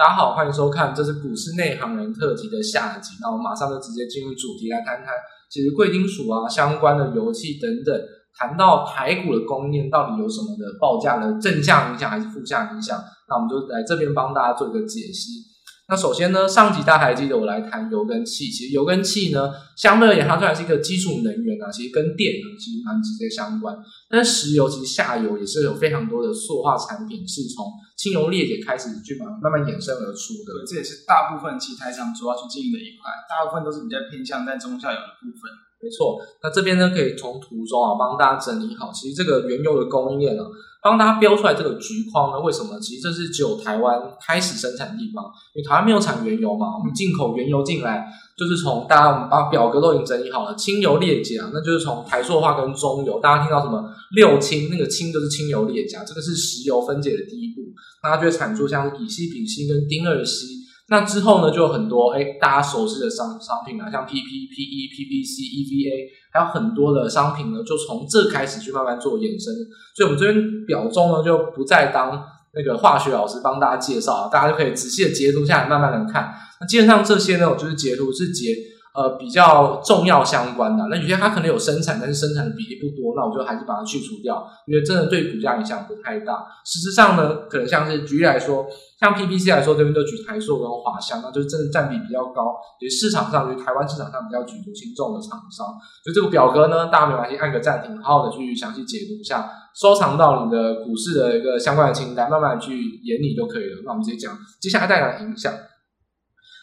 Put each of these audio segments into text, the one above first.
大家好，欢迎收看，这是股市内行人特辑的下集。那我们马上就直接进入主题来谈谈，其实贵金属啊相关的油气等等，谈到台股的供应链到底有什么的报价的正向影响还是负向影响？那我们就来这边帮大家做一个解析。那首先呢，上集大家还记得我来谈油跟气，其实油跟气呢，相对而言它虽然是一个基础能源啊，其实跟电呢其实蛮直接相关。但是石油其实下游也是有非常多的塑化产品是从轻油裂解开始去慢慢慢衍生而出的，这也是大部分其台厂主要去经营的一块，大部分都是比较偏向在中下游的部分。没错，那这边呢可以从图中啊帮大家整理好，其实这个原油的供应链呢。帮大家标出来这个橘框呢？为什么？其实这是只有台湾开始生产的地方，因为台湾没有产原油嘛。我们进口原油进来，就是从大家我们把表格都已经整理好了，轻油裂解啊，那就是从台塑化跟中油。大家听到什么六氢？那个氢就是轻油裂解，这个是石油分解的第一步。那它就会产出像乙烯、丙烯跟丁二烯。那之后呢，就有很多哎，大家熟悉的商商品啊，像 PP、PE、PVC、EVA，还有很多的商品呢，就从这开始去慢慢做衍生。所以，我们这边表中呢，就不再当那个化学老师帮大家介绍了，大家就可以仔细的截图下来，慢慢的看。那基本上这些呢，我就是截图是截。呃，比较重要相关的，那有些它可能有生产，但是生产的比例不多，那我就还是把它去除掉，因为真的对股价影响不太大。实质上呢，可能像是举例来说，像 PPC 来说，这边就举台塑跟华香，那就是真的占比比较高，也市场上就台湾市场上比较举足轻重的厂商。所以这个表格呢，大家没关系，按个暂停，好好的去详细解读一下，收藏到你的股市的一个相关的清单，慢慢去研拟就可以了。那我们直接讲，接下来带来的影响。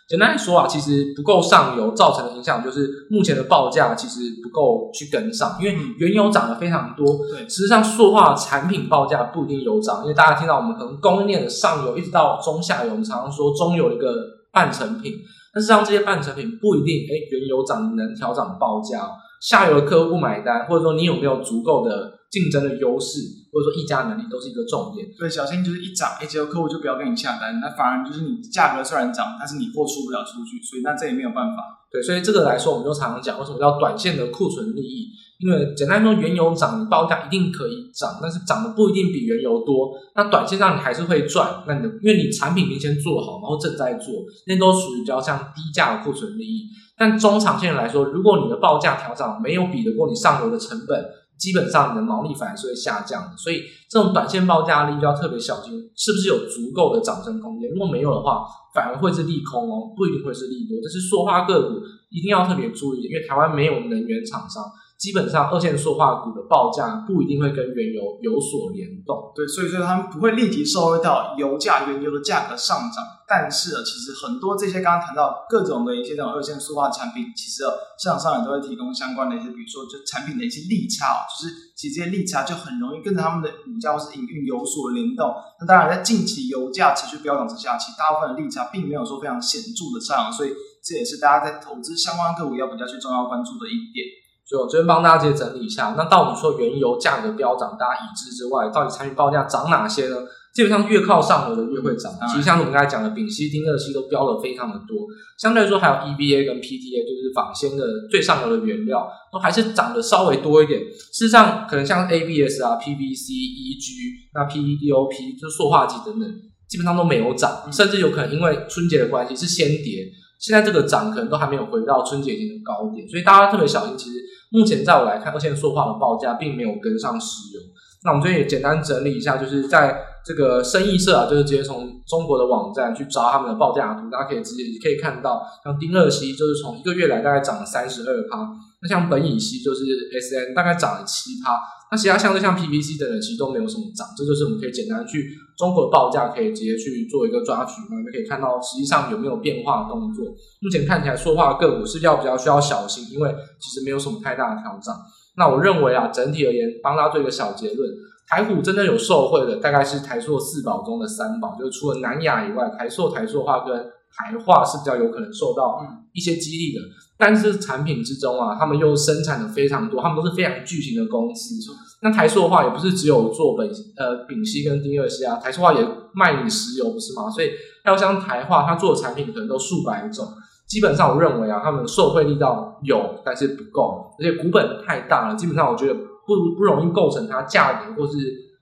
简单来说啊，其实不够上游造成的影响就是目前的报价其实不够去跟上，因为原油涨得非常多。对，实际上塑化产品报价不一定有涨，因为大家听到我们可能供应链的上游一直到中下游，我们常常说中游一个半成品，但是让这些半成品不一定，哎，原油涨能调涨报价，下游的客户不买单，或者说你有没有足够的竞争的优势，或者说议价能力都是一个重点。对，小心就是一涨，哎，结果客户就不要跟你下单，那反而就是你价格虽然涨，但是你货出不了出去，所以那这也没有办法。对，所以这个来说，我们就常常讲，为什么叫短线的库存利益？因为简单说，原油涨，你报价一定可以涨，但是涨的不一定比原油多。那短线上你还是会赚，那你的因为你产品明显做好，然后正在做，那都属于比较像低价的库存利益。但中长线来说，如果你的报价调整没有比得过你上游的成本，基本上你的毛利反而是会下降的，所以这种短线报价力就要特别小心，是不是有足够的涨升空间？如果没有的话，反而会是利空哦，不一定会是利多。这是塑化个股一定要特别注意，因为台湾没有能源厂商。基本上，二线塑化股的报价不一定会跟原油有所联动，对，所以说他们不会立即受惠到油价、原油的价格上涨。但是啊，其实很多这些刚刚谈到各种的一些这种二线塑化产品，其实市场上也都会提供相关的一些，比如说就产品的一些利差，就是其实这些利差就很容易跟着他们的股价或是营运有所联动。那当然，在近期油价持续飙涨之下，其实大部分的利差并没有说非常显著的上，所以这也是大家在投资相关个股要比较去重要关注的一点。所以我这边帮大家直接整理一下，那到底说原油价格飙涨，大家已知之外，到底产品报价涨哪些呢？基本上越靠上游的越会涨。其实像我们刚才讲的丙烯、丁二烯都飙了非常的多，相对来说还有 EVA 跟 PTA，就是仿纤的最上游的原料，都还是涨得稍微多一点。事实上，可能像 ABS 啊、PVC、EG、那 PEDOP 就是塑化剂等等，基本上都没有涨，甚至有可能因为春节的关系是先跌。现在这个涨可能都还没有回到春节前的高点，所以大家特别小心。其实目前在我来看，二线塑化的报价并没有跟上石油。那我们这边也简单整理一下，就是在这个生意社啊，就是直接从中国的网站去找他们的报价图，大家可以直接可以看到，像丁二烯就是从一个月来大概涨了三十二趴，那像苯乙烯就是 SN 大概涨了七趴。那其他相对像 PVC 等等，其实都没有什么涨，这就是我们可以简单去中国的报价，可以直接去做一个抓取，那就可以看到实际上有没有变化的动作。目前看起来塑化个股是要比较需要小心，因为其实没有什么太大的调整。那我认为啊，整体而言，帮大家做一个小结论，台股真的有受惠的，大概是台塑四宝中的三宝，就是除了南亚以外，台塑、台塑化跟台化是比较有可能受到一些激励的。但是产品之中啊，他们又生产的非常多，他们都是非常巨型的公司。那台塑的话，也不是只有做苯呃丙烯跟丁二烯啊，台塑化也卖你石油不是吗？所以要像台化，它做的产品可能都数百种。基本上我认为啊，他们受惠力道有，但是不够，而且股本太大了，基本上我觉得不不容易构成它价格或是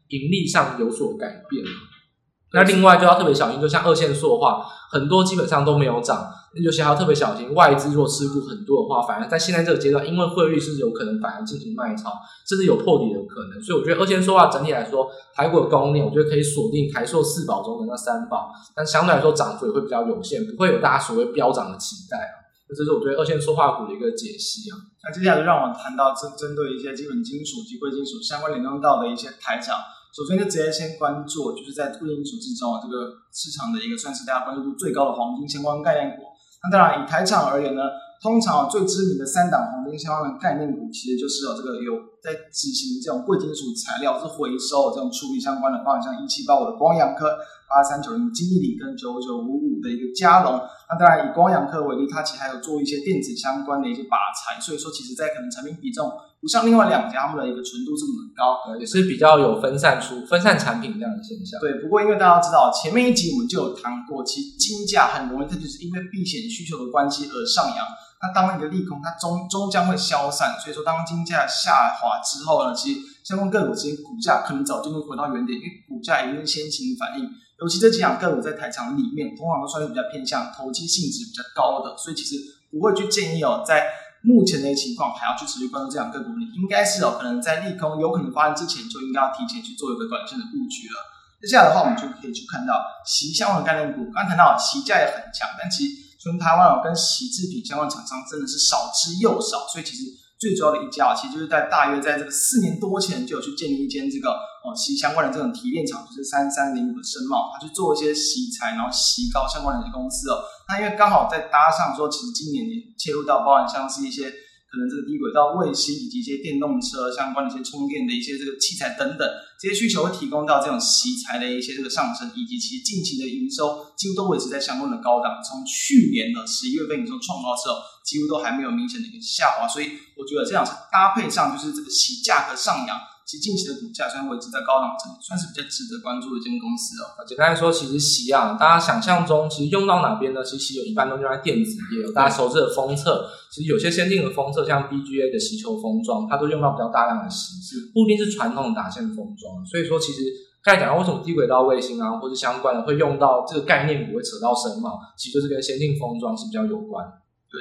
盈利上有所改变。那另外就要特别小心，就像二线塑化，很多基本上都没有涨，有些还要特别小心。外资若持股很多的话，反而在现在这个阶段，因为汇率是有可能反而进行卖超，甚至有破底的可能。所以我觉得二线塑化整体来说，台股的供应链，我觉得可以锁定台塑四宝中的那三宝，但相对来说涨幅也会比较有限，不会有大家所谓飙涨的期待啊。这是我对二线塑化股的一个解析啊。那接下来就让我谈到针针对一些基本金属及贵金属相关联动到的一些台厂。首先就直接先关注，就是在固定所之中啊，这个市场的一个算是大家关注度最高的黄金相关概念股。那当然以台场而言呢，通常最知名的三档黄金相关的概念股，其实就是有这个有在执行这种贵金属材料是回收这种处理相关的，包括像一七八五的光阳科、八三九零金益鼎跟九九五五的一个加龙。那当然以光阳科为例，它其实还有做一些电子相关的一些靶材，所以说其实在可能产品比重。不像另外两家，他们的一个纯度这么高，也是比较有分散出分散产品这样的现象。对，不过因为大家知道，前面一集我们就有谈过，其实金价很容易它就是因为避险需求的关系而上扬。那当一个利空，它终终将会消散。所以说，当金价下滑之后呢，其实相关个股之间股价可能早就会回到原点，因为股价已经先行反应。尤其这几档个股在台场里面，通常都算是比较偏向投机性质比较高的，所以其实不会去建议哦，在。目前的情况还要去持续关注这两个股，你应该是有可能在利空有可能发生之前就应该要提前去做一个短线的布局了。接下来的话，我们就可以去看到锡相关的概念股。刚谈到锡价也很强，但其实跟台湾有跟洗制品相关厂商真的是少之又少，所以其实。最主要的一家，其实就是在大约在这个四年多前就有去建立一间这个哦洗相关的这种提炼厂，就是三三零五的深茂，他去做一些洗材，然后洗膏相关的一些公司哦。那因为刚好在搭上说，其实今年也切入到包含像是一些。可能这个低轨道卫星以及一些电动车相关的一些充电的一些这个器材等等，这些需求会提供到这种洗材的一些这个上升，以及其近期的营收几乎都维持在相关的高档。从去年的十一月份你说创高之后，几乎都还没有明显的一个下滑，所以我觉得这样搭配上就是这个洗价格上扬。其实近期的股价虽然维持在高档整理，算是比较值得关注的一间公司哦。简单来说，其实锡啊，大家想象中其实用到哪边呢？其实有一般都用在电子业，有大家熟知的封测，其实有些先进的封测，像 BGA 的锡球封装，它都用到比较大量的锡，是不一定是传统的打线封装。所以说，其实刚才讲到为什么低轨道卫星啊，或者相关的会用到这个概念股会扯到深茂，其实就是跟先进封装是比较有关。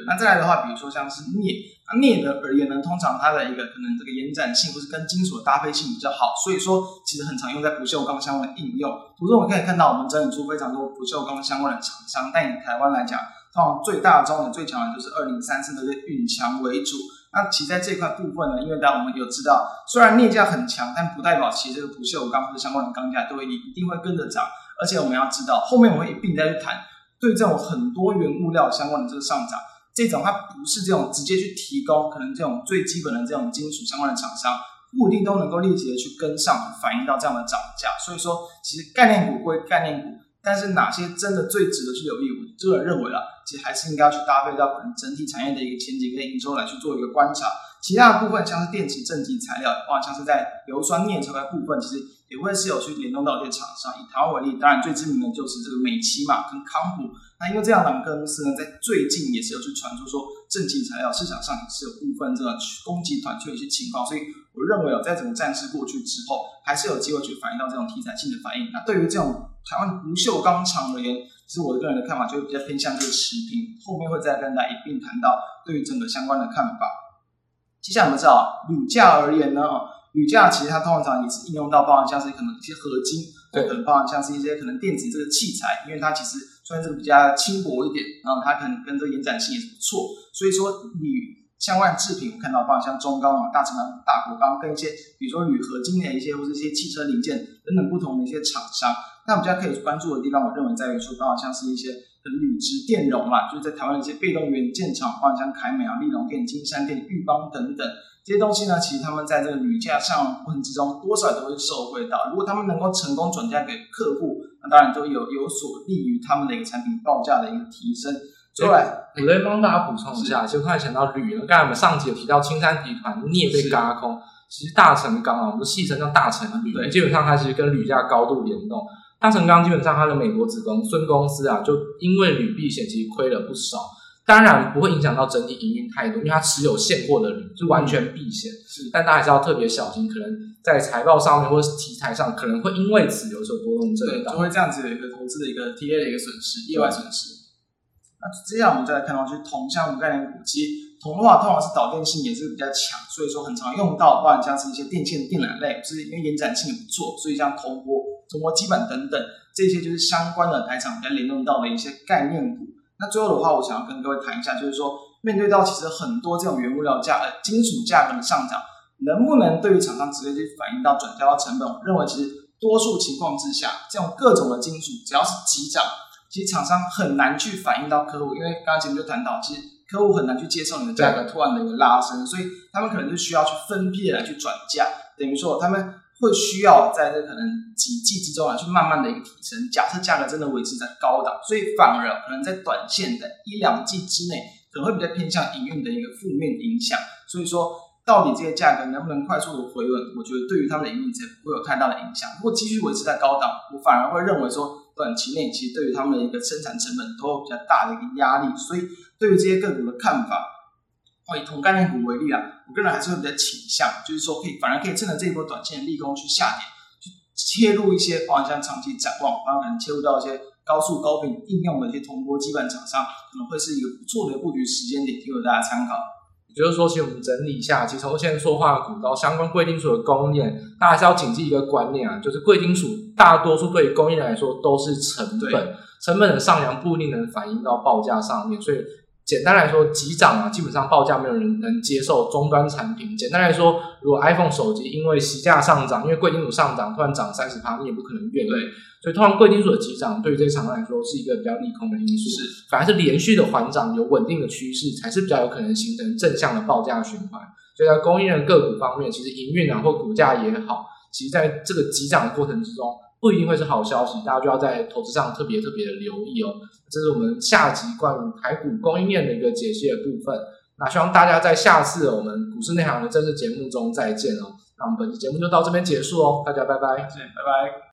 那再来的话，比如说像是镍，那镍的而言呢，通常它的一个可能这个延展性或是跟金属的搭配性比较好，所以说其实很常用在不锈钢相关的应用。图中我们可以看到，我们整理出非常多不锈钢相关的厂商，但以台湾来讲，通常最大宗的、最强的就是二零三四的这运强为主。那其实在这块部分呢，因为大家我们有知道，虽然镍价很强，但不代表其实这个不锈钢或者相关的钢价都会一定会跟着涨。而且我们要知道，后面我们一并再去谈，对这种很多原物料相关的这个上涨。这种它不是这种直接去提供，可能这种最基本的这种金属相关的厂商，不一定都能够立即的去跟上，反映到这样的涨价。所以说，其实概念股归概念股，但是哪些真的最值得去留意，我个人认为啊，其实还是应该要去搭配到可能整体产业的一个前景跟营收来去做一个观察。其他的部分像是电池正极材料，或像是在硫酸镍这块部分，其实也会是有去联动到一些厂商。以台湾为例，当然最知名的就是这个美琪玛跟康普。那因为这样两个公司呢，在最近也是有去传出说，正极材料市场上也是有部分这个供给短缺的一些情况，所以我认为哦，在整个战事过去之后，还是有机会去反映到这种题材性的反应。那对于这种台湾不锈钢厂而言，其实我个人的看法就会比较偏向这个持平，后面会再跟大家一并谈到对于整个相关的看法。接下来我们知道铝价而言呢，铝价其实它通常也是应用到包含像是可能一些合金，对，可能包含像是一些可能电子这个器材，因为它其实。算是比较轻薄一点，然后它可能跟这个延展性也是不错，所以说铝像万制品，我看到包括像中钢啊、大成钢、大国钢跟一些，比如说铝合金的一些或者一些汽车零件等等不同的一些厂商，那我们比较可以关注的地方，我认为在于说，包括像是一些铝质电容嘛，就是在台湾的一些被动元件厂，包括像凯美啊、立隆电、金山电、裕邦等等。这些东西呢，其实他们在这个铝价上过程之中，多少都会受惠到。如果他们能够成功转嫁给客户，那当然就有有所利于他们的一个产品报价的一个提升。出来，我来帮大家补充一下，就快想到铝了。刚才我们上集有提到青山集团镍被轧空，其实大成钢啊，我们戏称叫大成铝，基本上它其实跟铝价高度联动。大成钢基本上它的美国子公孙公司啊，就因为铝避险，其实亏了不少。当然不会影响到整体营运太多，因为它持有现货的铝就完全避险。是，但大家还是要特别小心，可能在财报上面或者是题材上，可能会因为此有所波动震荡，就会这样子有一个投资的一个 TA 的一个损失，意外损失。那接下来我们再来看到就是铜相关概念股，其实铜的话通常是导电性也是比较强，所以说很常用到，包含像是一些电线电缆类，就是因为延展性也不错，所以像铜箔、铜箔基板等等这些就是相关的台厂比较联动到的一些概念股。那最后的话，我想要跟各位谈一下，就是说面对到其实很多这种原物料价、呃金属价格的上涨，能不能对于厂商直接去反映到转嫁到成本？我认为其实多数情况之下，这种各种的金属只要是急涨。其实厂商很难去反映到客户，因为刚刚前面就谈到，其实客户很难去接受你的价格突然的一个拉升，所以他们可能就需要去分批的来去转价，等于说他们会需要在这可能几季之中来去慢慢的一个提升。假设价格真的维持在高档，所以反而可能在短线的一两季之内，可能会比较偏向营运的一个负面影响。所以说，到底这些价格能不能快速的回稳？我觉得对于他们的营运才不会有太大的影响。如果继续维持在高档，我反而会认为说。短期内其实对于他们的一个生产成本都有比较大的一个压力，所以对于这些个股的看法，以同概念股为例啊，我个人还是会比较倾向，就是说可以反而可以趁着这一波短线的利空去下跌，去切入一些，包含像长期展望，然后可能切入到一些高速高频应用的一些铜箔基板厂商，可能会是一个不错的布局时间点，提供大家参考。也就是说，其实我们整理一下，其实从现在塑化股到相关贵金属的供应链，大家要谨记一个观念啊，就是贵金属大多数对于供应链来说都是成本，成本的上扬不一定能反映到报价上面，所以。简单来说，急涨啊，基本上报价没有人能接受。终端产品，简单来说，如果 iPhone 手机因为锡价上涨，因为贵金属上涨，突然涨三十趴，你也不可能愿意。所以，通常贵金属的急涨，对于这些厂商来说是一个比较利空的因素。是，反而是连续的缓涨，有稳定的趋势，才是比较有可能形成正向的报价循环。所以在供应链个股方面，其实营运啊或股价也好，其实在这个急涨的过程之中。不一定会是好消息，大家就要在投资上特别特别的留意哦。这是我们下集关于台股供应链的一个解析的部分。那希望大家在下次我们股市内行的正式节目中再见哦。那我们本期节目就到这边结束哦，大家拜拜，再见，拜拜。